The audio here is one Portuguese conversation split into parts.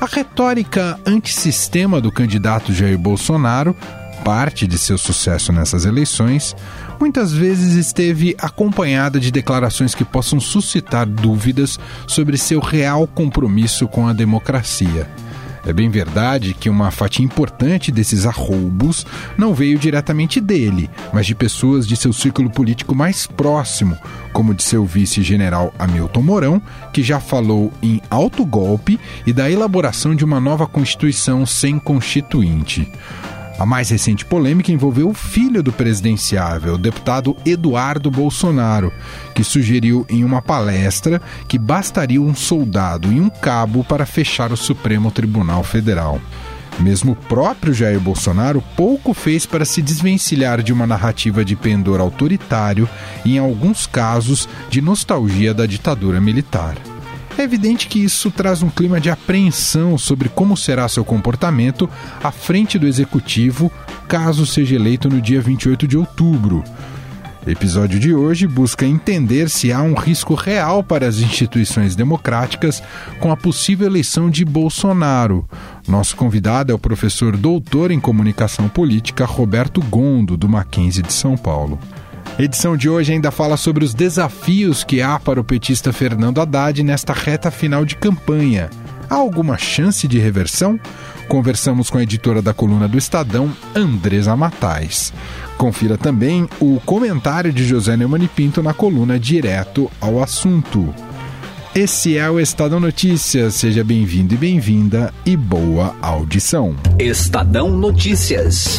A retórica antissistema do candidato Jair Bolsonaro, parte de seu sucesso nessas eleições, muitas vezes esteve acompanhada de declarações que possam suscitar dúvidas sobre seu real compromisso com a democracia. É bem verdade que uma fatia importante desses arroubos não veio diretamente dele, mas de pessoas de seu círculo político mais próximo, como de seu vice-general Hamilton Mourão, que já falou em alto golpe e da elaboração de uma nova Constituição sem constituinte. A mais recente polêmica envolveu o filho do presidenciável, o deputado Eduardo Bolsonaro, que sugeriu em uma palestra que bastaria um soldado e um cabo para fechar o Supremo Tribunal Federal. Mesmo o próprio Jair Bolsonaro pouco fez para se desvencilhar de uma narrativa de pendor autoritário e, em alguns casos, de nostalgia da ditadura militar. É evidente que isso traz um clima de apreensão sobre como será seu comportamento à frente do executivo, caso seja eleito no dia 28 de outubro. Episódio de hoje busca entender se há um risco real para as instituições democráticas com a possível eleição de Bolsonaro. Nosso convidado é o professor doutor em comunicação política Roberto Gondo, do Mackenzie de São Paulo. Edição de hoje ainda fala sobre os desafios que há para o petista Fernando Haddad nesta reta final de campanha. Há alguma chance de reversão? Conversamos com a editora da coluna do Estadão, Andresa Matais. Confira também o comentário de José Neumann Pinto na coluna Direto ao Assunto. Esse é o Estadão Notícias. Seja bem-vindo e bem-vinda e boa audição. Estadão Notícias.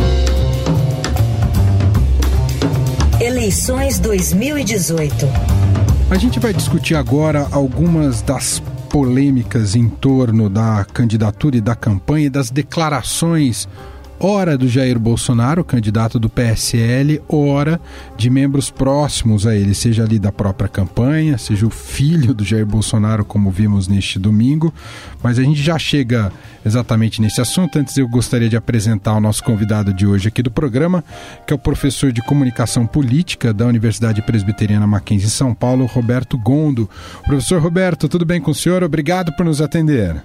Eleições 2018. A gente vai discutir agora algumas das polêmicas em torno da candidatura e da campanha e das declarações ora do Jair Bolsonaro, candidato do PSL, ora de membros próximos a ele, seja ali da própria campanha, seja o filho do Jair Bolsonaro, como vimos neste domingo. Mas a gente já chega exatamente nesse assunto. Antes, eu gostaria de apresentar o nosso convidado de hoje aqui do programa, que é o professor de comunicação política da Universidade Presbiteriana Mackenzie em São Paulo, Roberto Gondo. Professor Roberto, tudo bem com o senhor? Obrigado por nos atender.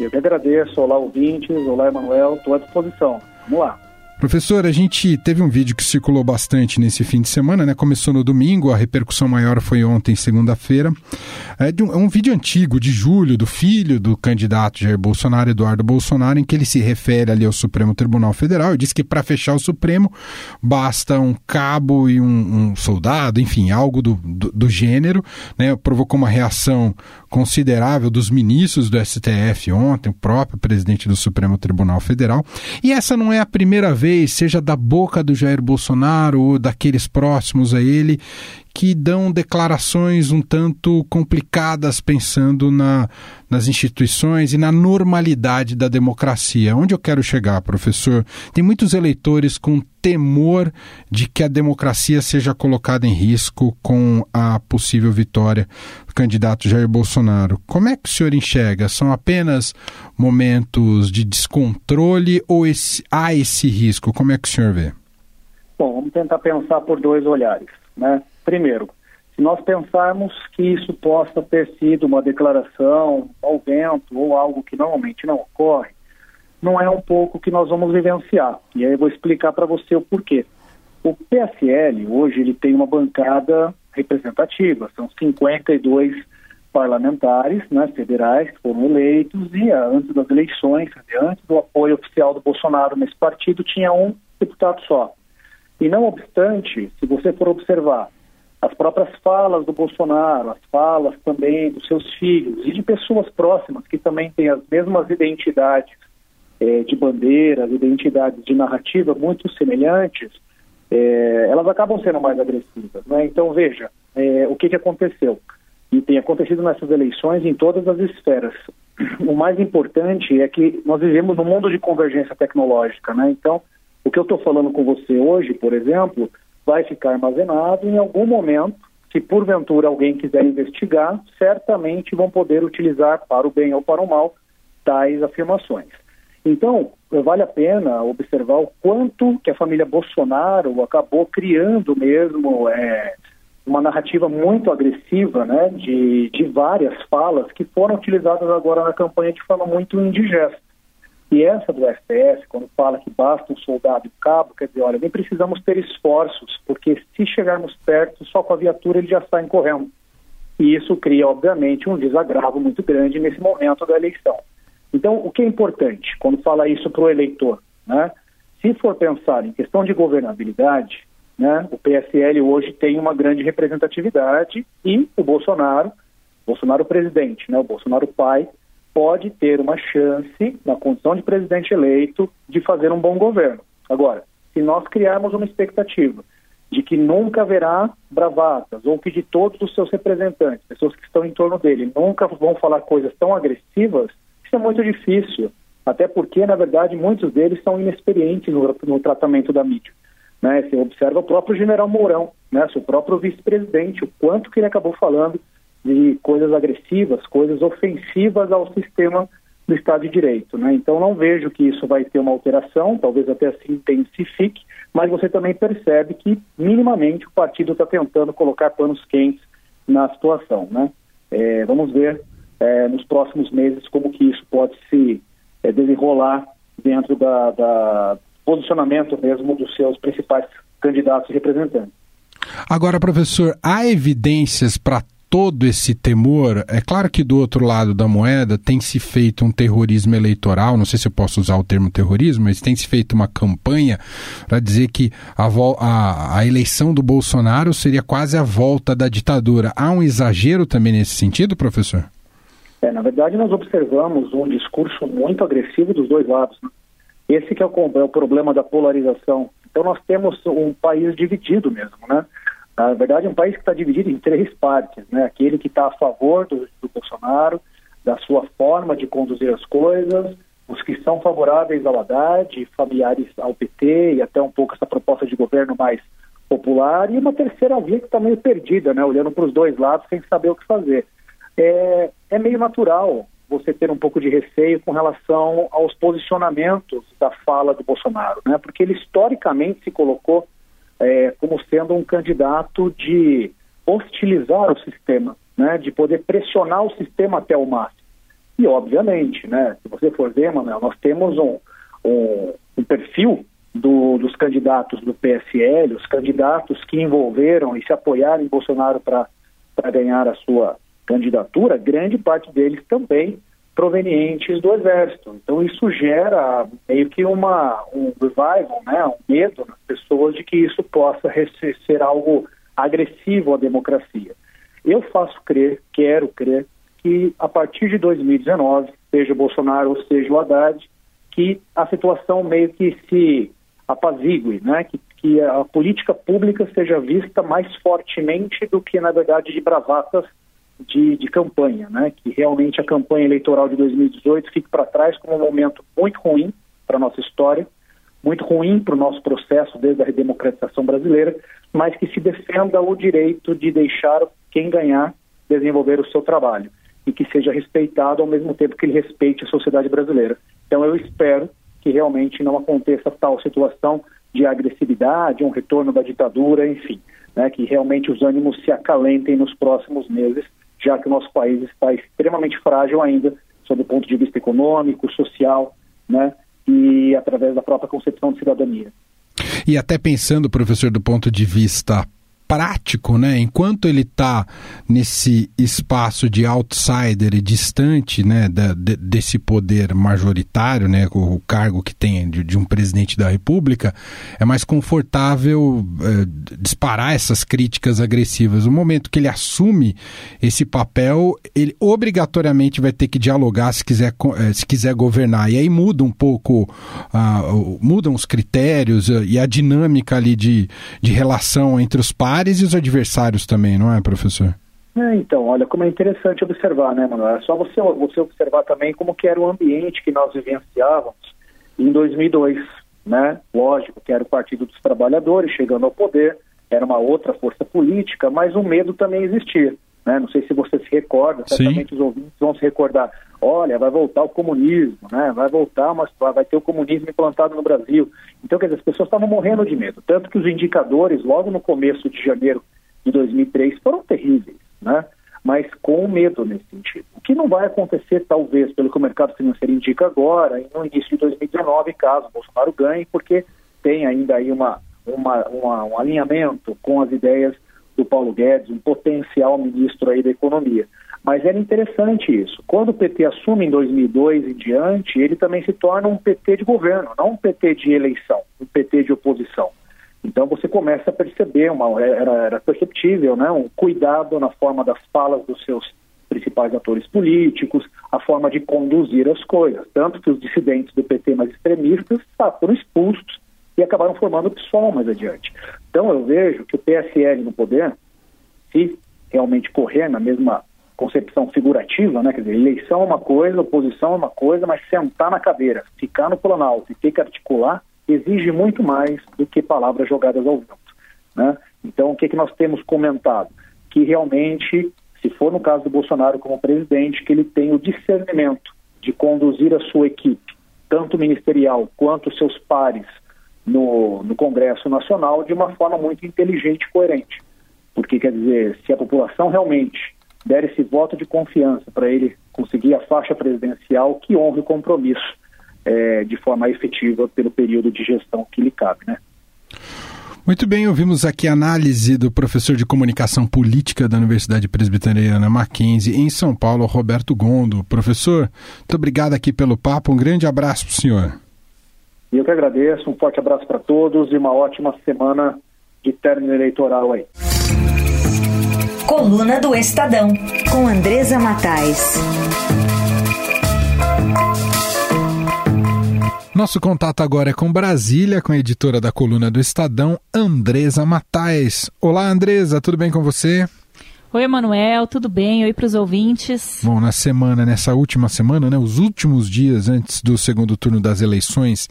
Eu que agradeço. Olá, ouvintes. Olá, Emanuel. Estou à disposição. Vamos lá. Professor, a gente teve um vídeo que circulou bastante nesse fim de semana, né? Começou no domingo, a repercussão maior foi ontem, segunda-feira. É, um, é um vídeo antigo, de julho, do filho do candidato Jair Bolsonaro, Eduardo Bolsonaro, em que ele se refere ali ao Supremo Tribunal Federal e diz que para fechar o Supremo basta um cabo e um, um soldado, enfim, algo do, do, do gênero, né? Provocou uma reação considerável dos ministros do STF ontem, o próprio presidente do Supremo Tribunal Federal. E essa não é a primeira vez, seja da boca do Jair Bolsonaro ou daqueles próximos a ele, que dão declarações um tanto complicadas pensando na, nas instituições e na normalidade da democracia. Onde eu quero chegar, professor? Tem muitos eleitores com temor de que a democracia seja colocada em risco com a possível vitória do candidato Jair Bolsonaro. Como é que o senhor enxerga? São apenas momentos de descontrole ou esse, há esse risco? Como é que o senhor vê? Bom, vamos tentar pensar por dois olhares, né? Primeiro, se nós pensarmos que isso possa ter sido uma declaração ao vento ou algo que normalmente não ocorre, não é um pouco que nós vamos vivenciar. E aí eu vou explicar para você o porquê. O PSL, hoje, ele tem uma bancada representativa, são 52 parlamentares né, federais que foram eleitos e antes das eleições, antes do apoio oficial do Bolsonaro nesse partido, tinha um deputado só. E não obstante, se você for observar as próprias falas do Bolsonaro, as falas também dos seus filhos e de pessoas próximas que também têm as mesmas identidades é, de bandeiras, identidades de narrativa muito semelhantes, é, elas acabam sendo mais agressivas. Né? Então, veja, é, o que, que aconteceu? E tem acontecido nessas eleições em todas as esferas. O mais importante é que nós vivemos num mundo de convergência tecnológica, né? Então, o que eu estou falando com você hoje, por exemplo, vai ficar armazenado em algum momento. Se porventura alguém quiser investigar, certamente vão poder utilizar para o bem ou para o mal tais afirmações. Então, vale a pena observar o quanto que a família Bolsonaro acabou criando mesmo é, uma narrativa muito agressiva, né, de, de várias falas que foram utilizadas agora na campanha de forma muito indigesta. E essa do STF, quando fala que basta um soldado e um cabo, quer dizer, olha, nem precisamos ter esforços, porque se chegarmos perto, só com a viatura ele já sai correndo. E isso cria, obviamente, um desagravo muito grande nesse momento da eleição. Então, o que é importante quando fala isso para o eleitor? Né? Se for pensar em questão de governabilidade, né, o PSL hoje tem uma grande representatividade e o Bolsonaro, Bolsonaro presidente, né, o Bolsonaro pai, pode ter uma chance, na condição de presidente eleito, de fazer um bom governo. Agora, se nós criarmos uma expectativa de que nunca haverá bravatas, ou que de todos os seus representantes, pessoas que estão em torno dele, nunca vão falar coisas tão agressivas, isso é muito difícil. Até porque, na verdade, muitos deles são inexperientes no, no tratamento da mídia. Né? Você observa o próprio general Mourão, né? seu próprio vice-presidente, o quanto que ele acabou falando de coisas agressivas, coisas ofensivas ao sistema do Estado de Direito. Né? Então, não vejo que isso vai ter uma alteração, talvez até se intensifique, mas você também percebe que, minimamente, o partido está tentando colocar panos quentes na situação. Né? É, vamos ver é, nos próximos meses como que isso pode se é, desenrolar dentro da, da posicionamento mesmo dos seus principais candidatos e representantes. Agora, professor, há evidências para todo esse temor, é claro que do outro lado da moeda tem se feito um terrorismo eleitoral, não sei se eu posso usar o termo terrorismo, mas tem se feito uma campanha para dizer que a, a, a, eleição do Bolsonaro seria quase a volta da ditadura. Há um exagero também nesse sentido, professor? É, na verdade, nós observamos um discurso muito agressivo dos dois lados. Né? Esse que é o, é o problema da polarização. Então, nós temos um país dividido mesmo, né? Na verdade, é um país que está dividido em três partes, né? Aquele que está a favor do, do, Bolsonaro, da sua forma de conduzir as coisas, os que são favoráveis ao Haddad, familiares ao PT e até um pouco essa proposta de governo mais popular, e uma terceira via que está meio perdida, né? Olhando para os dois lados sem saber o que fazer. É, é meio natural você ter um pouco de receio com relação aos posicionamentos da fala do Bolsonaro, né? Porque ele historicamente se colocou é, como sendo um candidato de hostilizar o sistema, né, de poder pressionar o sistema até o máximo. E, obviamente, né, se você for ver, Manuel, nós temos um, um, um perfil do, dos candidatos do PSL, os candidatos que envolveram e se apoiaram em Bolsonaro para ganhar a sua candidatura, grande parte deles também provenientes do exército. Então isso gera meio que uma um revival, né, um medo nas pessoas de que isso possa ser algo agressivo à democracia. Eu faço crer, quero crer que a partir de 2019, seja o Bolsonaro ou seja o Haddad, que a situação meio que se apazigue, né, que, que a política pública seja vista mais fortemente do que na verdade de bravatas de, de campanha, né? que realmente a campanha eleitoral de 2018 fique para trás como um momento muito ruim para a nossa história, muito ruim para o nosso processo desde a redemocratização brasileira, mas que se defenda o direito de deixar quem ganhar desenvolver o seu trabalho e que seja respeitado ao mesmo tempo que ele respeite a sociedade brasileira. Então eu espero que realmente não aconteça tal situação de agressividade, um retorno da ditadura, enfim, né, que realmente os ânimos se acalentem nos próximos meses já que o nosso país está extremamente frágil ainda, sob o ponto de vista econômico, social, né, e através da própria concepção de cidadania. E até pensando, professor, do ponto de vista prático, né? Enquanto ele está nesse espaço de outsider e distante, né, da, de, desse poder majoritário, né, o, o cargo que tem de, de, um presidente da República, é mais confortável é, disparar essas críticas agressivas. No momento que ele assume esse papel, ele obrigatoriamente vai ter que dialogar se quiser, é, se quiser governar. E aí muda um pouco, uh, mudam os critérios e a dinâmica ali de, de relação entre os pares e os adversários também, não é, professor? É, então, olha como é interessante observar, né, Manuel? É só você, você observar também como que era o ambiente que nós vivenciávamos em 2002, né? Lógico que era o Partido dos Trabalhadores chegando ao poder, era uma outra força política, mas o medo também existia, né? Não sei se você se recorda, certamente Sim. os ouvintes vão se recordar. Olha, vai voltar o comunismo, né? Vai voltar, mas vai ter o comunismo implantado no Brasil. Então, quer dizer, as pessoas estavam morrendo de medo, tanto que os indicadores, logo no começo de janeiro de 2003, foram terríveis né? mas com medo nesse sentido. O que não vai acontecer, talvez, pelo que o mercado financeiro indica agora, no início de 2019, caso Bolsonaro ganhe, porque tem ainda aí uma, uma, uma, um alinhamento com as ideias do Paulo Guedes, um potencial ministro aí da economia. Mas era interessante isso. Quando o PT assume em 2002 e diante, ele também se torna um PT de governo, não um PT de eleição, um PT de oposição. Então você começa a perceber, uma, era, era perceptível, né, um cuidado na forma das falas dos seus principais atores políticos, a forma de conduzir as coisas. Tanto que os dissidentes do PT mais extremistas tá, foram expulsos e acabaram formando o PSOL mais adiante. Então eu vejo que o PSL no poder, se realmente correr na mesma concepção figurativa, né, quer dizer, eleição é uma coisa, oposição é uma coisa, mas sentar na cadeira, ficar no planalto e ter que articular, exige muito mais do que palavras jogadas ao vento. Né? Então, o que, que nós temos comentado? Que realmente, se for no caso do Bolsonaro como presidente, que ele tem o discernimento de conduzir a sua equipe, tanto ministerial quanto seus pares no, no Congresso Nacional, de uma forma muito inteligente e coerente. Porque, quer dizer, se a população realmente der esse voto de confiança para ele conseguir a faixa presidencial, que honre o compromisso é, de forma efetiva pelo período de gestão que lhe cabe, né? Muito bem, ouvimos aqui a análise do professor de comunicação política da Universidade Presbiteriana Mackenzie em São Paulo, Roberto Gondo. Professor, muito obrigado aqui pelo papo, um grande abraço para o senhor. Eu que agradeço, um forte abraço para todos e uma ótima semana de término eleitoral aí. Coluna do Estadão, com Andresa Matais. Nosso contato agora é com Brasília, com a editora da coluna do Estadão, Andresa Matais. Olá, Andresa, tudo bem com você? Oi, Emanuel, tudo bem? Oi para os ouvintes. Bom, na semana, nessa última semana, né, os últimos dias antes do segundo turno das eleições,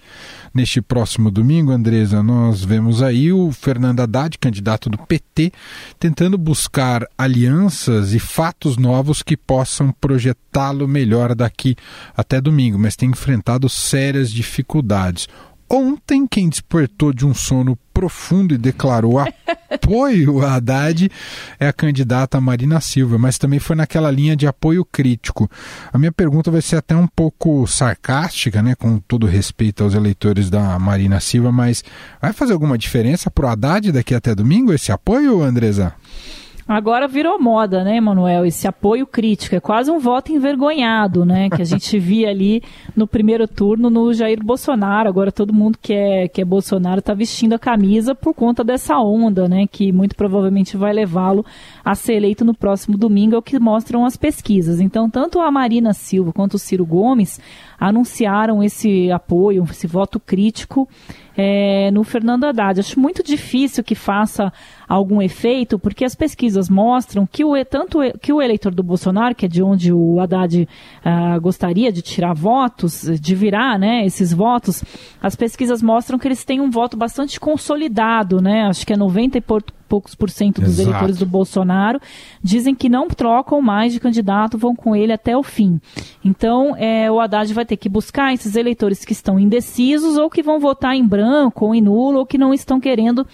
neste próximo domingo, Andresa, nós vemos aí o Fernando Haddad, candidato do PT, tentando buscar alianças e fatos novos que possam projetá-lo melhor daqui até domingo, mas tem enfrentado sérias dificuldades. Ontem, quem despertou de um sono profundo e declarou apoio a Haddad é a candidata Marina Silva, mas também foi naquela linha de apoio crítico. A minha pergunta vai ser até um pouco sarcástica, né, com todo respeito aos eleitores da Marina Silva, mas vai fazer alguma diferença para o Haddad daqui até domingo esse apoio, Andresa? Agora virou moda, né, Manuel? Esse apoio crítico. É quase um voto envergonhado, né? Que a gente via ali no primeiro turno no Jair Bolsonaro. Agora todo mundo que é, que é Bolsonaro está vestindo a camisa por conta dessa onda, né? Que muito provavelmente vai levá-lo a ser eleito no próximo domingo, é o que mostram as pesquisas. Então, tanto a Marina Silva quanto o Ciro Gomes anunciaram esse apoio, esse voto crítico é, no Fernando Haddad. Acho muito difícil que faça algum efeito, porque as pesquisas mostram que o, tanto que o eleitor do Bolsonaro, que é de onde o Haddad ah, gostaria de tirar votos, de virar né, esses votos, as pesquisas mostram que eles têm um voto bastante consolidado, né? Acho que é 90 e poucos por cento dos Exato. eleitores do Bolsonaro dizem que não trocam mais de candidato, vão com ele até o fim. Então, é, o Haddad vai ter que buscar esses eleitores que estão indecisos ou que vão votar em branco ou em nulo ou que não estão querendo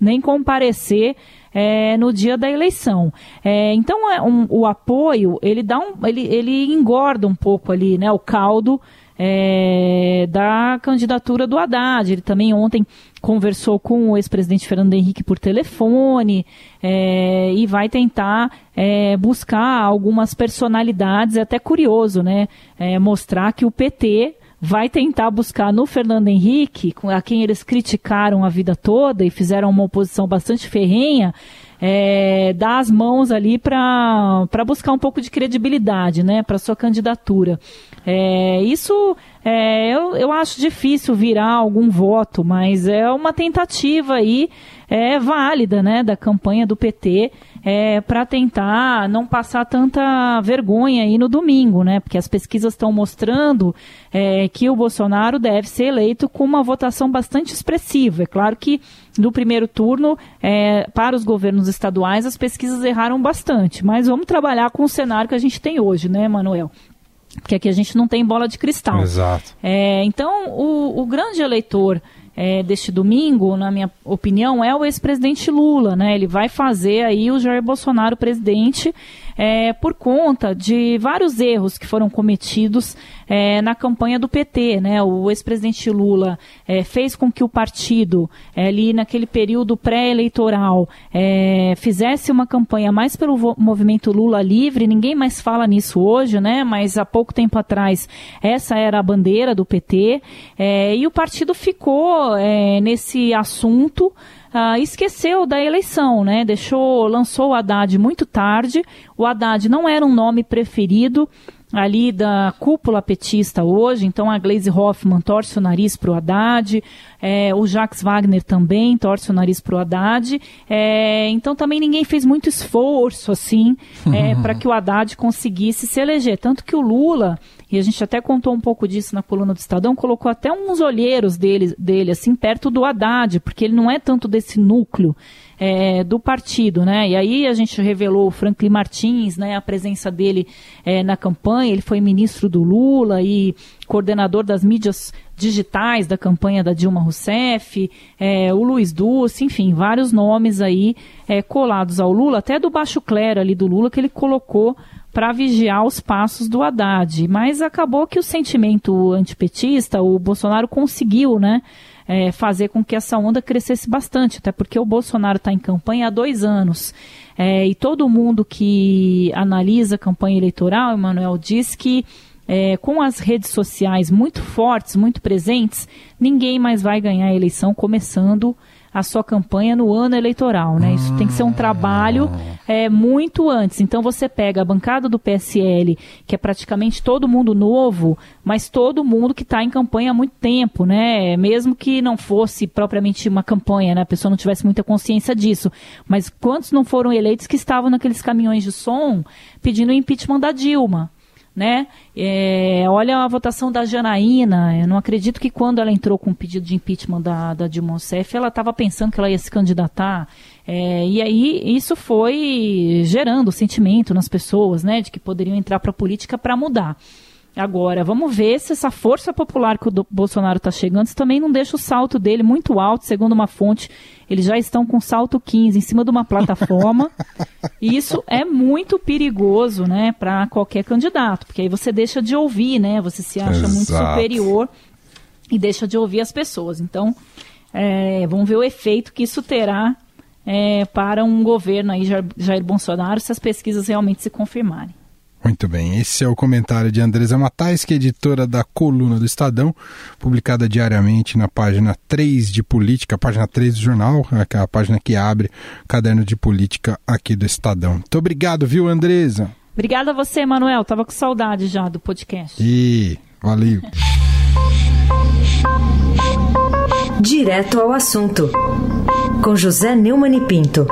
nem comparecer é, no dia da eleição. É, então, é um, o apoio ele dá um, ele, ele engorda um pouco ali, né, o caldo é, da candidatura do Haddad. Ele também ontem conversou com o ex-presidente Fernando Henrique por telefone é, e vai tentar é, buscar algumas personalidades. É até curioso, né? É, mostrar que o PT vai tentar buscar no Fernando Henrique, a quem eles criticaram a vida toda e fizeram uma oposição bastante ferrenha, é, dar as mãos ali para buscar um pouco de credibilidade né, para sua candidatura. É, isso é, eu, eu acho difícil virar algum voto, mas é uma tentativa aí é, válida né, da campanha do PT é, para tentar não passar tanta vergonha aí no domingo, né? Porque as pesquisas estão mostrando é, que o Bolsonaro deve ser eleito com uma votação bastante expressiva. É claro que no primeiro turno, é, para os governos estaduais, as pesquisas erraram bastante, mas vamos trabalhar com o cenário que a gente tem hoje, né, Manuel? Porque aqui a gente não tem bola de cristal. Exato. É, então, o, o grande eleitor é, deste domingo, na minha opinião, é o ex-presidente Lula, né? Ele vai fazer aí o Jair Bolsonaro presidente é, por conta de vários erros que foram cometidos é, na campanha do PT. Né? O ex-presidente Lula é, fez com que o partido, é, ali naquele período pré-eleitoral, é, fizesse uma campanha mais pelo movimento Lula livre. Ninguém mais fala nisso hoje, né? mas há pouco tempo atrás essa era a bandeira do PT. É, e o partido ficou nesse assunto ah, esqueceu da eleição, né? Deixou, lançou o Haddad muito tarde. O Haddad não era um nome preferido ali da cúpula petista hoje, então a Glaze Hoffman torce o nariz para o Haddad, é, o Jacques Wagner também torce o nariz para o Haddad, é, então também ninguém fez muito esforço assim é, para que o Haddad conseguisse se eleger, tanto que o Lula e a gente até contou um pouco disso na coluna do Estadão, colocou até uns olheiros dele, dele assim, perto do Haddad, porque ele não é tanto desse núcleo é, do partido, né? E aí a gente revelou o Franklin Martins, né? A presença dele é, na campanha, ele foi ministro do Lula e coordenador das mídias digitais da campanha da Dilma Rousseff, é, o Luiz Dulce, enfim, vários nomes aí é, colados ao Lula, até do baixo clero ali do Lula que ele colocou para vigiar os passos do Haddad. Mas acabou que o sentimento antipetista, o Bolsonaro conseguiu, né? É, fazer com que essa onda crescesse bastante, até porque o Bolsonaro está em campanha há dois anos. É, e todo mundo que analisa a campanha eleitoral, Emanuel, diz que é, com as redes sociais muito fortes, muito presentes, ninguém mais vai ganhar a eleição começando a sua campanha no ano eleitoral, né? Isso tem que ser um trabalho é, muito antes. Então você pega a bancada do PSL, que é praticamente todo mundo novo, mas todo mundo que está em campanha há muito tempo, né? Mesmo que não fosse propriamente uma campanha, né? A pessoa não tivesse muita consciência disso. Mas quantos não foram eleitos que estavam naqueles caminhões de som pedindo o impeachment da Dilma? Né? É, olha a votação da Janaína, eu não acredito que quando ela entrou com o pedido de impeachment da, da Dilma Rousseff, ela estava pensando que ela ia se candidatar. É, e aí isso foi gerando sentimento nas pessoas, né, de que poderiam entrar para a política para mudar. Agora, vamos ver se essa força popular que o Bolsonaro está chegando, também não deixa o salto dele muito alto, segundo uma fonte. Eles já estão com salto 15 em cima de uma plataforma. e isso é muito perigoso, né, para qualquer candidato, porque aí você deixa de ouvir, né? Você se acha Exato. muito superior e deixa de ouvir as pessoas. Então, é, vamos ver o efeito que isso terá é, para um governo aí, Jair Bolsonaro, se as pesquisas realmente se confirmarem. Muito bem, esse é o comentário de Andresa Matais, que é editora da Coluna do Estadão, publicada diariamente na página 3 de Política, página 3 do jornal, a página que abre o caderno de política aqui do Estadão. Muito obrigado, viu, Andresa? Obrigada a você, Manuel. Tava com saudade já do podcast. E valeu. Direto ao assunto, com José Neumann e Pinto.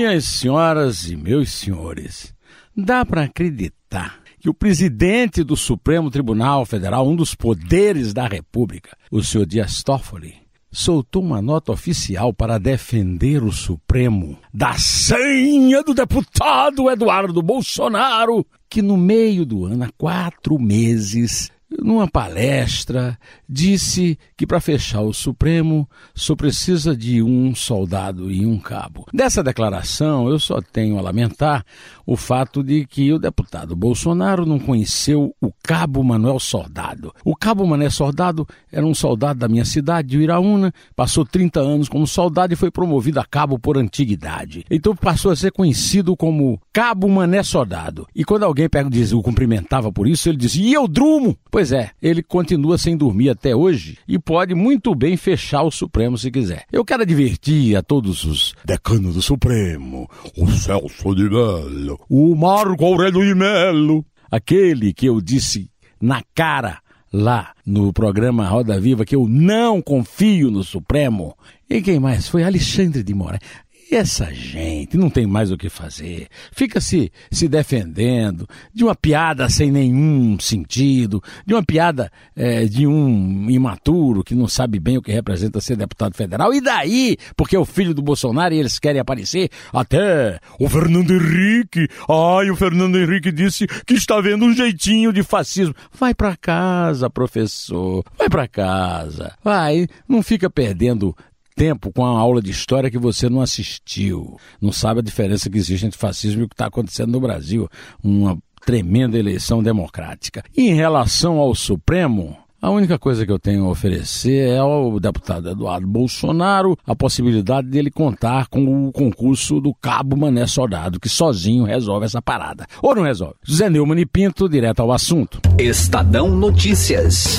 Minhas senhoras e meus senhores, dá para acreditar que o presidente do Supremo Tribunal Federal, um dos poderes da República, o senhor Dias Toffoli, soltou uma nota oficial para defender o Supremo da senha do deputado Eduardo Bolsonaro, que no meio do ano, há quatro meses, numa palestra, disse que para fechar o Supremo só precisa de um soldado e um cabo. Dessa declaração, eu só tenho a lamentar o fato de que o deputado Bolsonaro não conheceu o cabo Manuel Soldado. O cabo Manuel Soldado era um soldado da minha cidade, de Iraúna, passou 30 anos como soldado e foi promovido a cabo por antiguidade. Então passou a ser conhecido como Cabo Mané Soldado. E quando alguém pega, diz, o cumprimentava por isso, ele dizia, e eu drumo? Pois é, ele continua sem dormir até hoje e pode muito bem fechar o Supremo se quiser. Eu quero advertir a todos os decanos do Supremo, o Celso de Mello, o Marco Aurélio de Mello, aquele que eu disse na cara lá no programa Roda Viva que eu não confio no Supremo. E quem mais? Foi Alexandre de Moraes. E essa gente não tem mais o que fazer. Fica se, se defendendo de uma piada sem nenhum sentido, de uma piada é, de um imaturo que não sabe bem o que representa ser deputado federal. E daí? Porque é o filho do Bolsonaro e eles querem aparecer. Até o Fernando Henrique. Ai, o Fernando Henrique disse que está vendo um jeitinho de fascismo. Vai para casa, professor. Vai para casa. Vai, não fica perdendo tempo com a aula de história que você não assistiu, não sabe a diferença que existe entre fascismo e o que está acontecendo no Brasil, uma tremenda eleição democrática. E em relação ao Supremo, a única coisa que eu tenho a oferecer é ao deputado Eduardo Bolsonaro a possibilidade dele contar com o concurso do Cabo Mané Soldado, que sozinho resolve essa parada. Ou não resolve? José Neumann e Pinto, direto ao assunto. Estadão Notícias.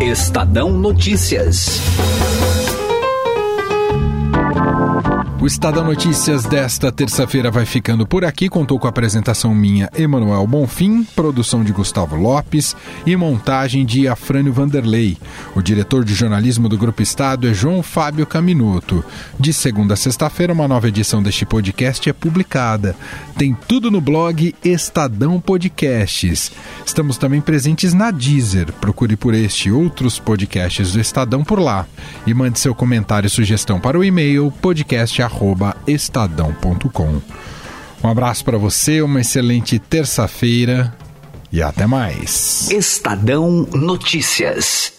Estadão Notícias. O Estadão Notícias desta terça-feira vai ficando por aqui. Contou com a apresentação minha, Emanuel Bonfim, produção de Gustavo Lopes e montagem de Afrânio Vanderlei. O diretor de jornalismo do Grupo Estado é João Fábio Caminuto. De segunda a sexta-feira, uma nova edição deste podcast é publicada. Tem tudo no blog Estadão Podcasts. Estamos também presentes na Deezer. Procure por este e outros podcasts do Estadão por lá. E mande seu comentário e sugestão para o e-mail podcast.com estadão.com. Um abraço para você, uma excelente terça-feira e até mais. Estadão Notícias.